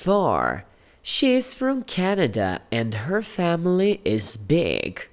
4. She is from Canada and her family is big.